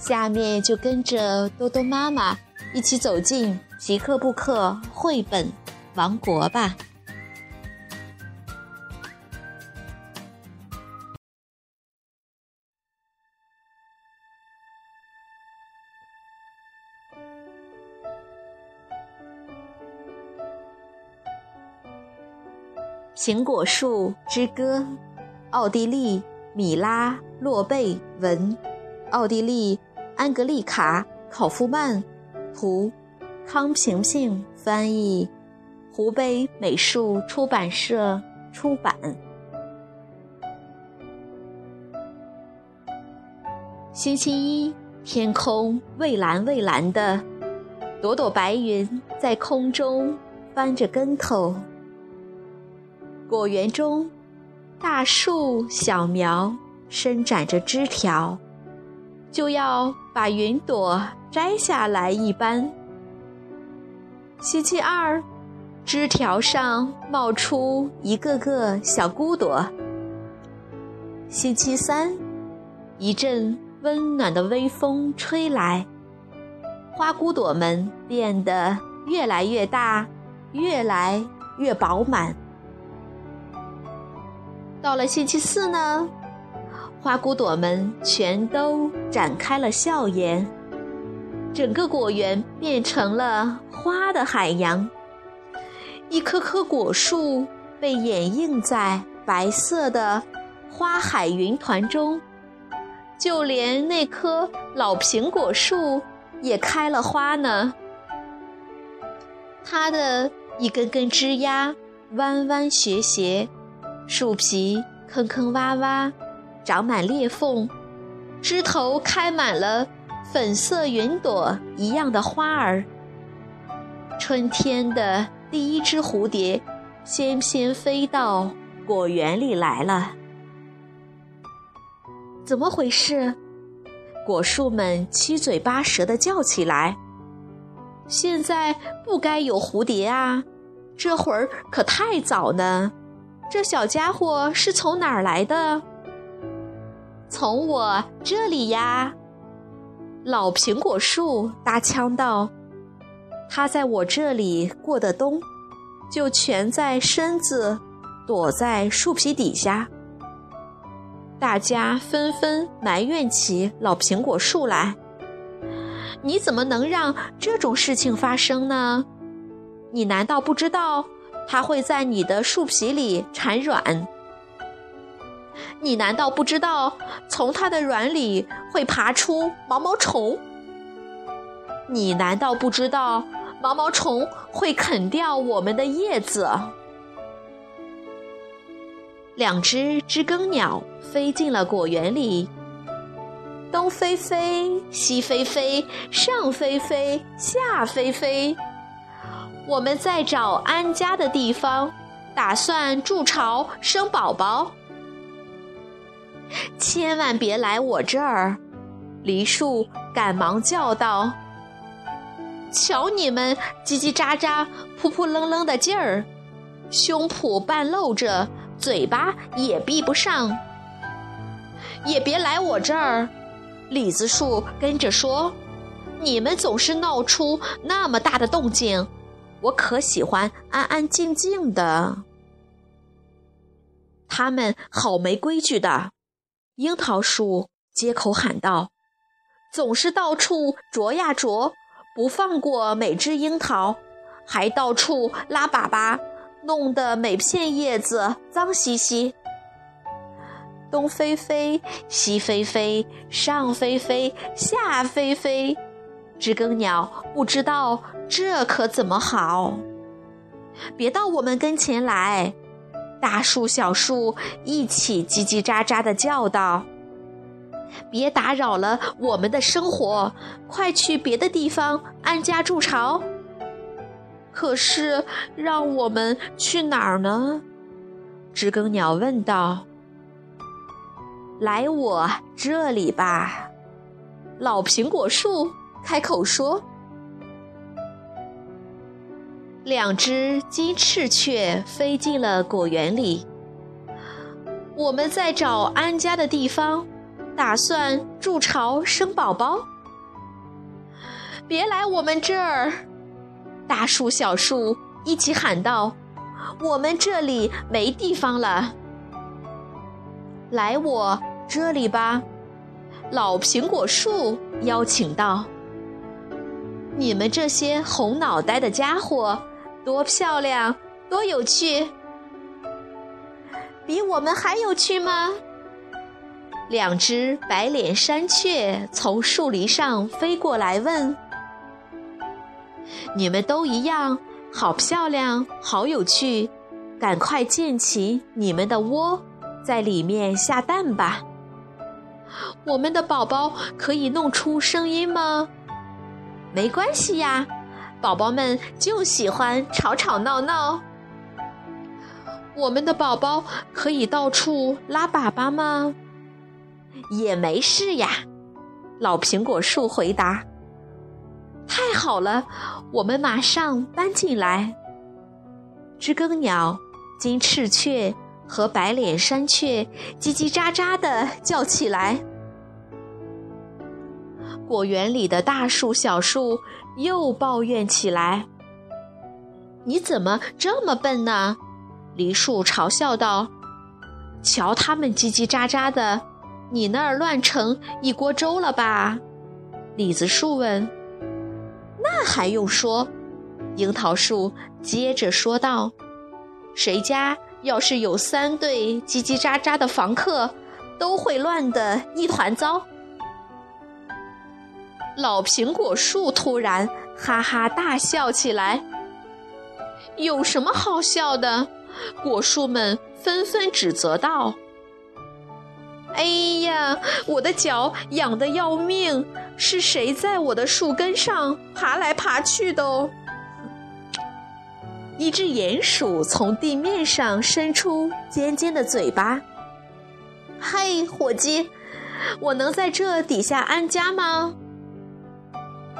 下面就跟着多多妈妈一起走进皮克布克绘本王国吧。《苹果树之歌》，奥地利米拉洛贝文，奥地利。安格丽卡·考夫曼，图，康平平翻译，湖北美术出版社出版。星期一，天空蔚蓝蔚蓝的，朵朵白云在空中翻着跟头。果园中，大树小苗伸展着枝条。就要把云朵摘下来一般。星期二，枝条上冒出一个个小骨朵。星期三，一阵温暖的微风吹来，花骨朵们变得越来越大，越来越饱满。到了星期四呢？花骨朵们全都展开了笑颜，整个果园变成了花的海洋。一棵棵果树被掩映在白色的花海云团中，就连那棵老苹果树也开了花呢。它的一根根枝丫弯弯斜斜，树皮坑坑洼洼。长满裂缝，枝头开满了粉色云朵一样的花儿。春天的第一只蝴蝶，翩翩飞到果园里来了。怎么回事？果树们七嘴八舌的叫起来。现在不该有蝴蝶啊！这会儿可太早呢。这小家伙是从哪儿来的？从我这里呀，老苹果树搭腔道：“它在我这里过的冬，就蜷在身子，躲在树皮底下。”大家纷纷埋怨起老苹果树来：“你怎么能让这种事情发生呢？你难道不知道它会在你的树皮里产卵？”你难道不知道，从它的卵里会爬出毛毛虫？你难道不知道，毛毛虫会啃掉我们的叶子？两只知更鸟飞进了果园里，东飞飞，西飞飞，上飞飞，下飞飞。我们在找安家的地方，打算筑巢生宝宝。千万别来我这儿！梨树赶忙叫道：“瞧你们叽叽喳喳、扑扑棱棱的劲儿，胸脯半露着，嘴巴也闭不上。也别来我这儿！”李子树跟着说：“你们总是闹出那么大的动静，我可喜欢安安静静的。他们好没规矩的。”樱桃树接口喊道：“总是到处啄呀啄，不放过每只樱桃，还到处拉粑粑，弄得每片叶子脏兮兮。东飞飞，西飞飞，上飞飞，下飞飞，知更鸟不知道这可怎么好？别到我们跟前来。”大树、小树一起叽叽喳喳地叫道：“别打扰了我们的生活，快去别的地方安家筑巢。可是，让我们去哪儿呢？知更鸟问道。来我这里吧，老苹果树开口说。两只金翅雀飞进了果园里。我们在找安家的地方，打算筑巢生宝宝。别来我们这儿！大树、小树一起喊道：“我们这里没地方了。”来我这里吧，老苹果树邀请道：“你们这些红脑袋的家伙，多漂亮，多有趣！”比我们还有趣吗？两只白脸山雀从树篱上飞过来问：“你们都一样，好漂亮，好有趣，赶快建起你们的窝，在里面下蛋吧。”我们的宝宝可以弄出声音吗？没关系呀，宝宝们就喜欢吵吵闹闹。我们的宝宝可以到处拉粑粑吗？也没事呀。老苹果树回答：“太好了，我们马上搬进来。”知更鸟、金翅雀和白脸山雀叽叽喳喳的叫起来。果园里的大树、小树又抱怨起来：“你怎么这么笨呢？”梨树嘲笑道：“瞧他们叽叽喳喳的，你那儿乱成一锅粥了吧？”李子树问：“那还用说？”樱桃树接着说道：“谁家要是有三对叽叽喳喳的房客，都会乱得一团糟。”老苹果树突然哈哈大笑起来：“有什么好笑的？”果树们纷纷指责道：“哎呀，我的脚痒得要命！是谁在我的树根上爬来爬去的？”哦，一只鼹鼠从地面上伸出尖尖的嘴巴：“嘿，伙计，我能在这底下安家吗？”“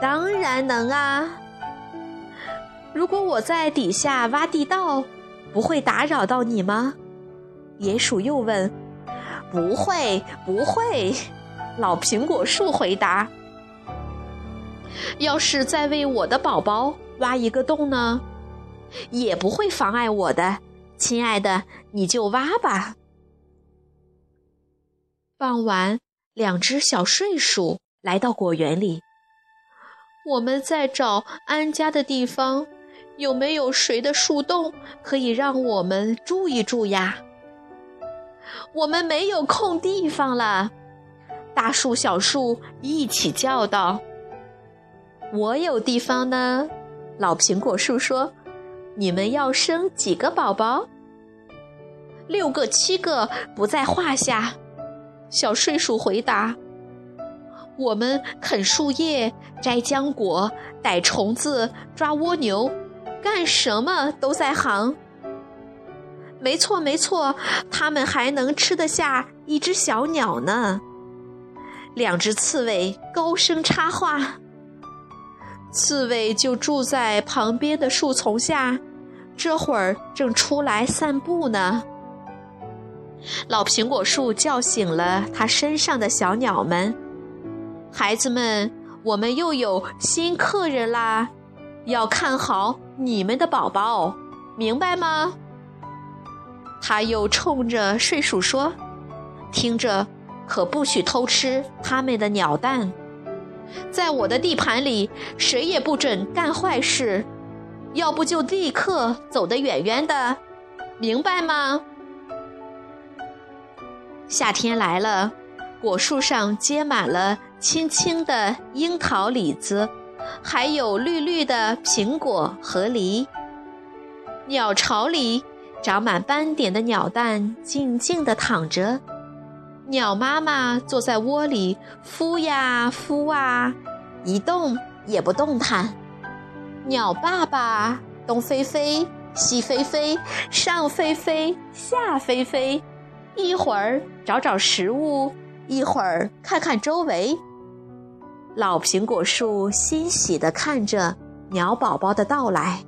当然能啊！如果我在底下挖地道。”不会打扰到你吗？鼹鼠又问。不会，不会。老苹果树回答。要是再为我的宝宝挖一个洞呢？也不会妨碍我的，亲爱的，你就挖吧。傍晚，两只小睡鼠来到果园里。我们在找安家的地方。有没有谁的树洞可以让我们住一住呀？我们没有空地方了，大树、小树一起叫道：“我有地方呢！”老苹果树说：“你们要生几个宝宝？”六个、七个不在话下。小睡鼠回答：“我们啃树叶、摘浆果、逮虫子、抓蜗牛。”干什么都在行。没错，没错，他们还能吃得下一只小鸟呢。两只刺猬高声插话：“刺猬就住在旁边的树丛下，这会儿正出来散步呢。”老苹果树叫醒了它身上的小鸟们：“孩子们，我们又有新客人啦，要看好。”你们的宝宝，明白吗？他又冲着睡鼠说：“听着，可不许偷吃他们的鸟蛋，在我的地盘里，谁也不准干坏事，要不就立刻走得远远的，明白吗？”夏天来了，果树上结满了青青的樱桃、李子。还有绿绿的苹果和梨，鸟巢里长满斑点的鸟蛋静静地躺着，鸟妈妈坐在窝里孵呀孵啊，一动也不动弹。鸟爸爸东飞飞，西飞飞，上飞飞，下飞飞，一会儿找找食物，一会儿看看周围。老苹果树欣喜地看着鸟宝宝的到来。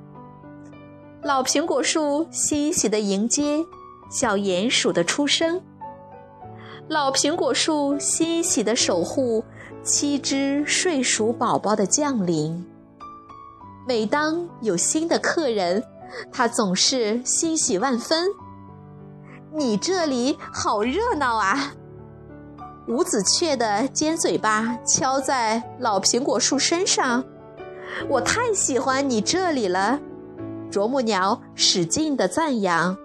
老苹果树欣喜地迎接小鼹鼠的出生。老苹果树欣喜地守护七只睡鼠宝宝的降临。每当有新的客人，它总是欣喜万分。你这里好热闹啊！五子雀的尖嘴巴敲在老苹果树身上，我太喜欢你这里了。啄木鸟使劲的赞扬。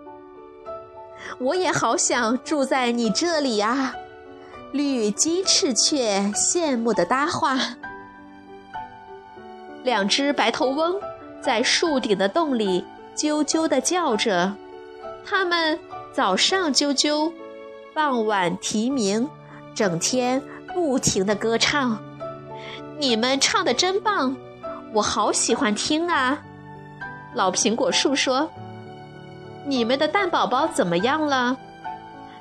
我也好想住在你这里呀！绿鸡翅雀羡慕的搭话。两只白头翁在树顶的洞里啾啾的叫着，它们早上啾啾，傍晚啼鸣，整天不停的歌唱。你们唱的真棒，我好喜欢听啊！老苹果树说。你们的蛋宝宝怎么样了？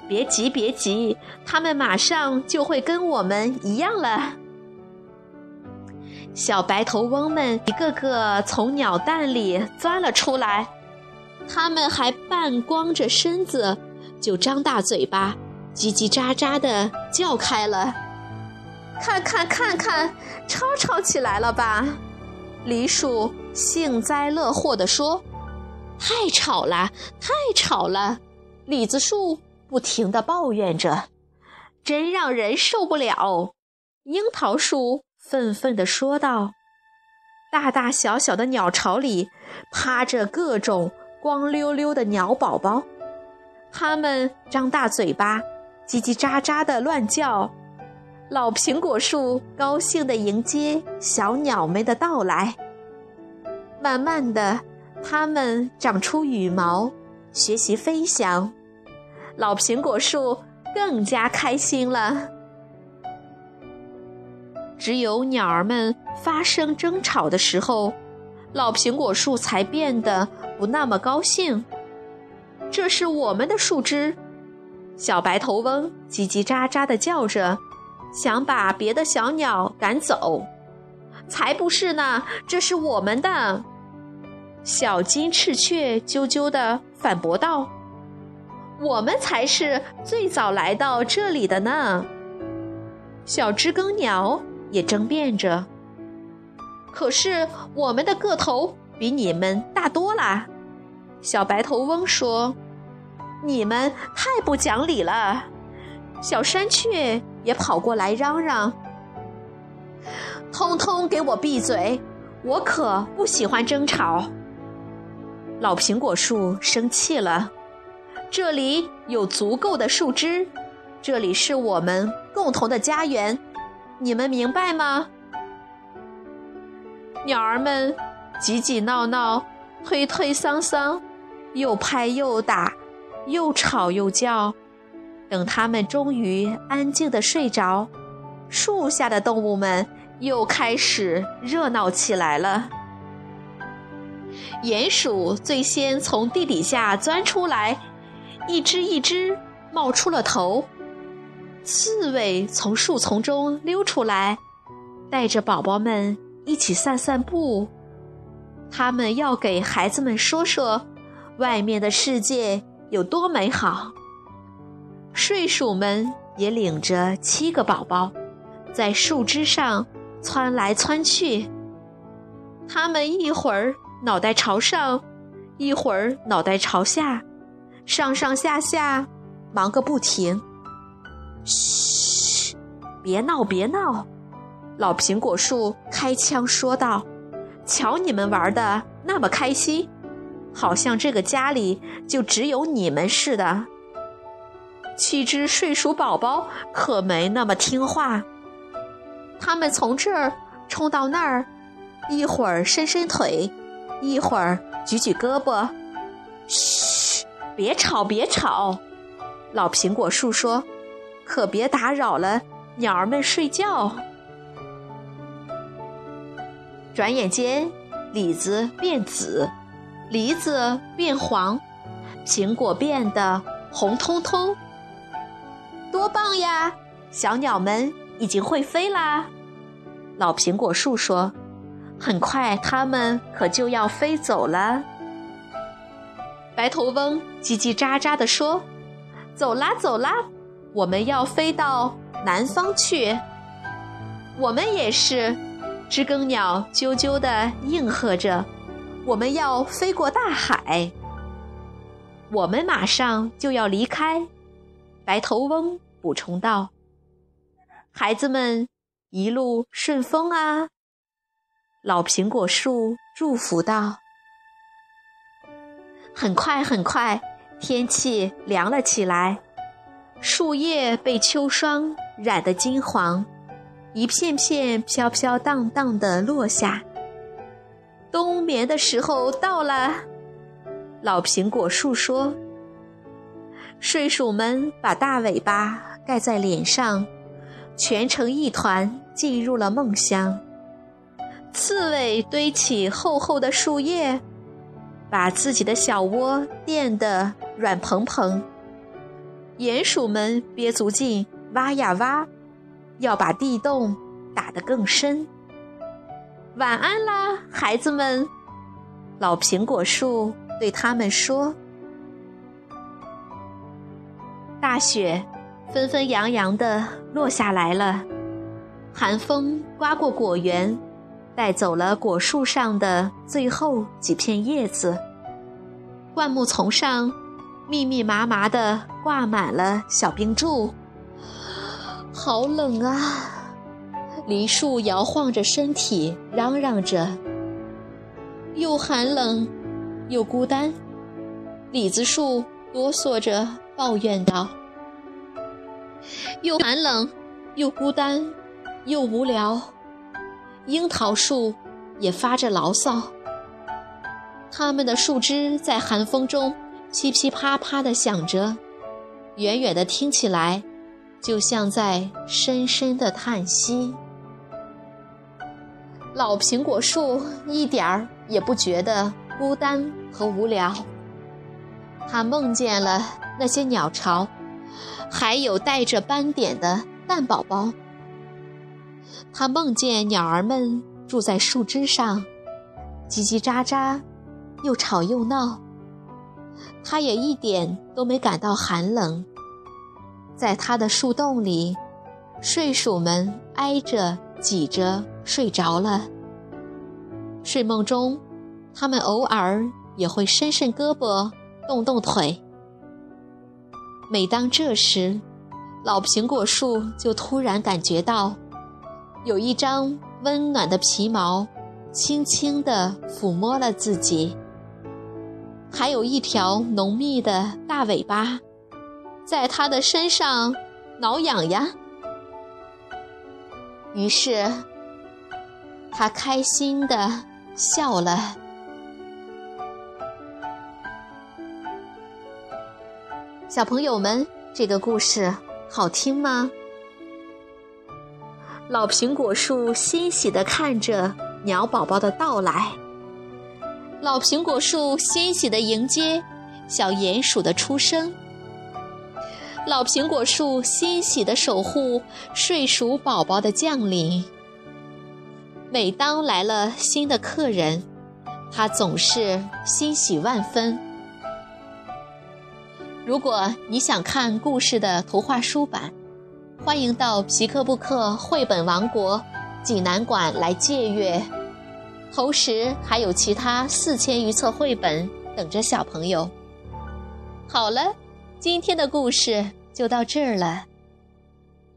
别急，别急，他们马上就会跟我们一样了。小白头翁们一个个从鸟蛋里钻了出来，他们还半光着身子，就张大嘴巴，叽叽喳喳的叫开了。看看看看，吵吵起来了吧？梨树幸灾乐祸地说。太吵了，太吵了！李子树不停地抱怨着，真让人受不了。樱桃树愤愤地说道：“大大小小的鸟巢里，趴着各种光溜溜的鸟宝宝，它们张大嘴巴，叽叽喳喳地乱叫。老苹果树高兴地迎接小鸟们的到来，慢慢的。”它们长出羽毛，学习飞翔。老苹果树更加开心了。只有鸟儿们发生争吵的时候，老苹果树才变得不那么高兴。这是我们的树枝，小白头翁叽叽喳喳地叫着，想把别的小鸟赶走。才不是呢，这是我们的。小金翅雀啾啾地反驳道：“我们才是最早来到这里的呢。”小知更鸟也争辩着：“可是我们的个头比你们大多啦。”小白头翁说：“你们太不讲理了。”小山雀也跑过来嚷嚷：“通通给我闭嘴！我可不喜欢争吵。”老苹果树生气了，这里有足够的树枝，这里是我们共同的家园，你们明白吗？鸟儿们挤挤闹闹，推推搡搡，又拍又打，又吵又叫。等它们终于安静的睡着，树下的动物们又开始热闹起来了。鼹鼠最先从地底下钻出来，一只一只冒出了头。刺猬从树丛中溜出来，带着宝宝们一起散散步。他们要给孩子们说说，外面的世界有多美好。睡鼠们也领着七个宝宝，在树枝上窜来窜去。他们一会儿。脑袋朝上，一会儿脑袋朝下，上上下下，忙个不停。嘘，别闹，别闹！老苹果树开枪说道：“瞧你们玩的那么开心，好像这个家里就只有你们似的。”七只睡鼠宝宝可没那么听话，他们从这儿冲到那儿，一会儿伸伸腿。一会儿举举胳膊，嘘，别吵，别吵。老苹果树说：“可别打扰了鸟儿们睡觉。转眼间，李子变紫，梨子变黄，苹果变得红彤彤。多棒呀！小鸟们已经会飞啦。老苹果树说：“很快，它们可就要飞走了。”白头翁叽叽喳喳地说：“走啦，走啦，我们要飞到南方去。”我们也是，知更鸟啾啾地应和着：“我们要飞过大海。”我们马上就要离开。白头翁补充道：“孩子们一路顺风啊！”老苹果树祝福道。很快，很快，天气凉了起来，树叶被秋霜染得金黄，一片片飘飘荡荡的落下。冬眠的时候到了，老苹果树说。睡鼠们把大尾巴盖在脸上，蜷成一团，进入了梦乡。刺猬堆起厚厚的树叶。把自己的小窝垫得软蓬蓬，鼹鼠们憋足劲挖呀挖，要把地洞打得更深。晚安啦，孩子们！老苹果树对他们说：“大雪纷纷扬扬地落下来了，寒风刮过果园。”带走了果树上的最后几片叶子，灌木丛上密密麻麻的挂满了小冰柱，好冷啊！梨树摇晃着身体，嚷嚷着，又寒冷又孤单。李子树哆嗦着抱怨道：“又寒冷又孤单又无聊。”樱桃树也发着牢骚，它们的树枝在寒风中噼噼啪啪地响着，远远的听起来，就像在深深的叹息。老苹果树一点儿也不觉得孤单和无聊，它梦见了那些鸟巢，还有带着斑点的蛋宝宝。他梦见鸟儿们住在树枝上，叽叽喳喳，又吵又闹。他也一点都没感到寒冷。在他的树洞里，睡鼠们挨着挤着睡着了。睡梦中，他们偶尔也会伸伸胳膊，动动腿。每当这时，老苹果树就突然感觉到。有一张温暖的皮毛，轻轻地抚摸了自己；还有一条浓密的大尾巴，在它的身上挠痒痒。于是，他开心的笑了。小朋友们，这个故事好听吗？老苹果树欣喜地看着鸟宝宝的到来，老苹果树欣喜地迎接小鼹鼠的出生，老苹果树欣喜的守护睡鼠宝宝的降临。每当来了新的客人，它总是欣喜万分。如果你想看故事的图画书版。欢迎到皮克布克绘本王国济南馆来借阅，同时还有其他四千余册绘本等着小朋友。好了，今天的故事就到这儿了，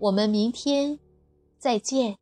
我们明天再见。